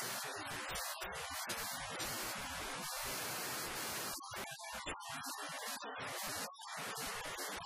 you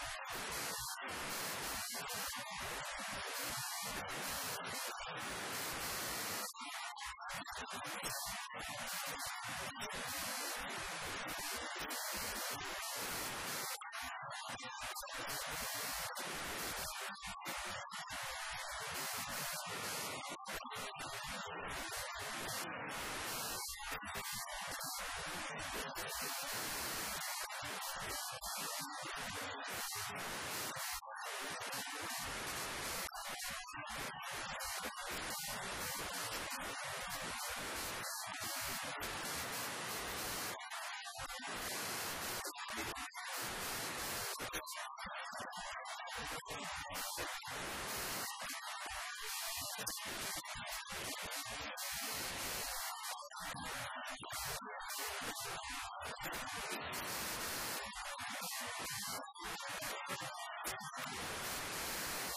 はあ。よし!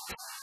you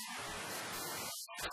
you